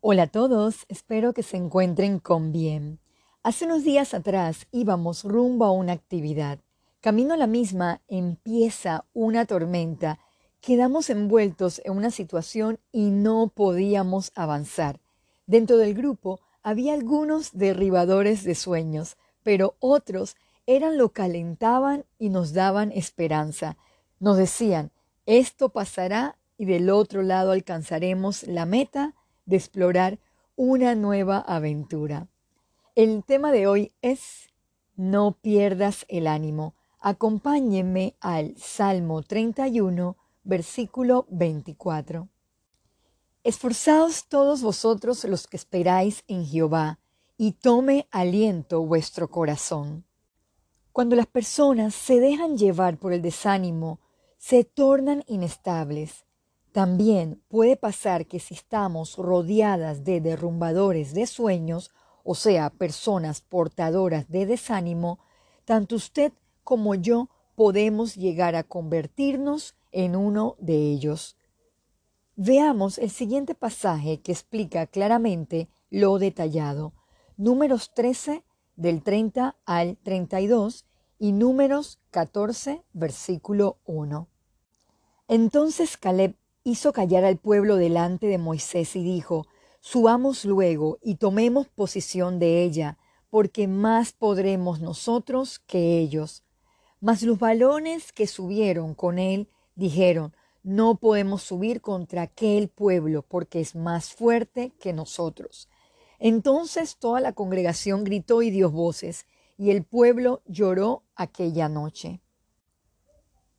Hola a todos, espero que se encuentren con bien. Hace unos días atrás íbamos rumbo a una actividad. Camino a la misma empieza una tormenta. Quedamos envueltos en una situación y no podíamos avanzar. Dentro del grupo había algunos derribadores de sueños, pero otros eran lo calentaban y nos daban esperanza. Nos decían, esto pasará y del otro lado alcanzaremos la meta de explorar una nueva aventura. El tema de hoy es No pierdas el ánimo. Acompáñenme al Salmo 31, versículo 24. Esforzaos todos vosotros los que esperáis en Jehová, y tome aliento vuestro corazón. Cuando las personas se dejan llevar por el desánimo, se tornan inestables. También puede pasar que si estamos rodeadas de derrumbadores de sueños, o sea, personas portadoras de desánimo, tanto usted como yo podemos llegar a convertirnos en uno de ellos. Veamos el siguiente pasaje que explica claramente lo detallado. Números 13 del 30 al 32 y Números 14 versículo 1. Entonces Caleb hizo callar al pueblo delante de Moisés y dijo, Subamos luego y tomemos posición de ella, porque más podremos nosotros que ellos. Mas los varones que subieron con él dijeron, No podemos subir contra aquel pueblo, porque es más fuerte que nosotros. Entonces toda la congregación gritó y dio voces, y el pueblo lloró aquella noche.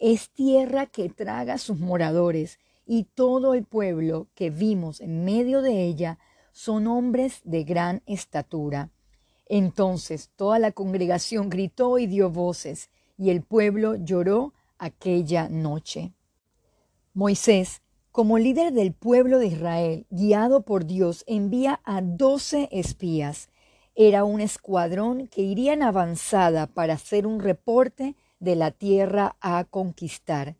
es tierra que traga sus moradores, y todo el pueblo que vimos en medio de ella son hombres de gran estatura. Entonces toda la congregación gritó y dio voces, y el pueblo lloró aquella noche. Moisés, como líder del pueblo de Israel, guiado por Dios, envía a doce espías. Era un escuadrón que iría en avanzada para hacer un reporte de la tierra a conquistar.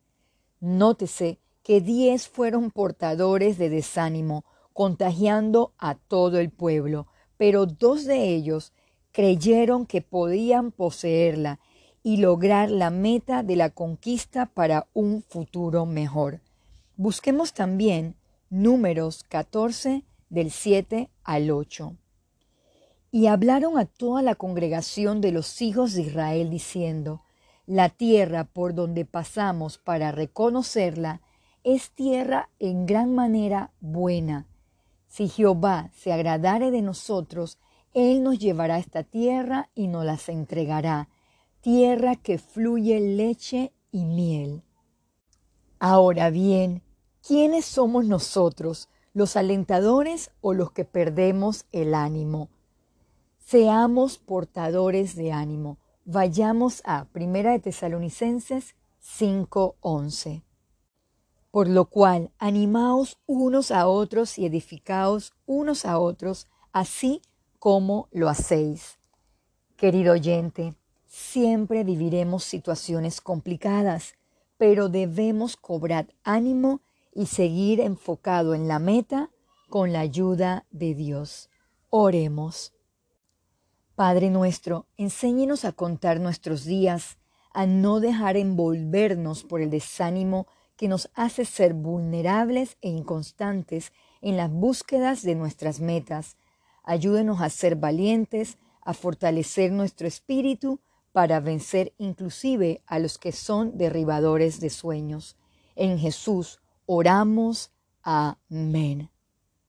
Nótese que diez fueron portadores de desánimo, contagiando a todo el pueblo, pero dos de ellos creyeron que podían poseerla y lograr la meta de la conquista para un futuro mejor. Busquemos también números 14 del 7 al 8. Y hablaron a toda la congregación de los hijos de Israel diciendo, la tierra por donde pasamos para reconocerla es tierra en gran manera buena. Si Jehová se agradare de nosotros, Él nos llevará esta tierra y nos las entregará, tierra que fluye leche y miel. Ahora bien, ¿quiénes somos nosotros, los alentadores o los que perdemos el ánimo? Seamos portadores de ánimo Vayamos a Primera de Tesalonicenses 5:11. Por lo cual, animaos unos a otros y edificaos unos a otros, así como lo hacéis. Querido oyente, siempre viviremos situaciones complicadas, pero debemos cobrar ánimo y seguir enfocado en la meta con la ayuda de Dios. Oremos. Padre nuestro, enséñenos a contar nuestros días, a no dejar envolvernos por el desánimo que nos hace ser vulnerables e inconstantes en las búsquedas de nuestras metas. Ayúdenos a ser valientes, a fortalecer nuestro espíritu para vencer inclusive a los que son derribadores de sueños. En Jesús oramos. Amén.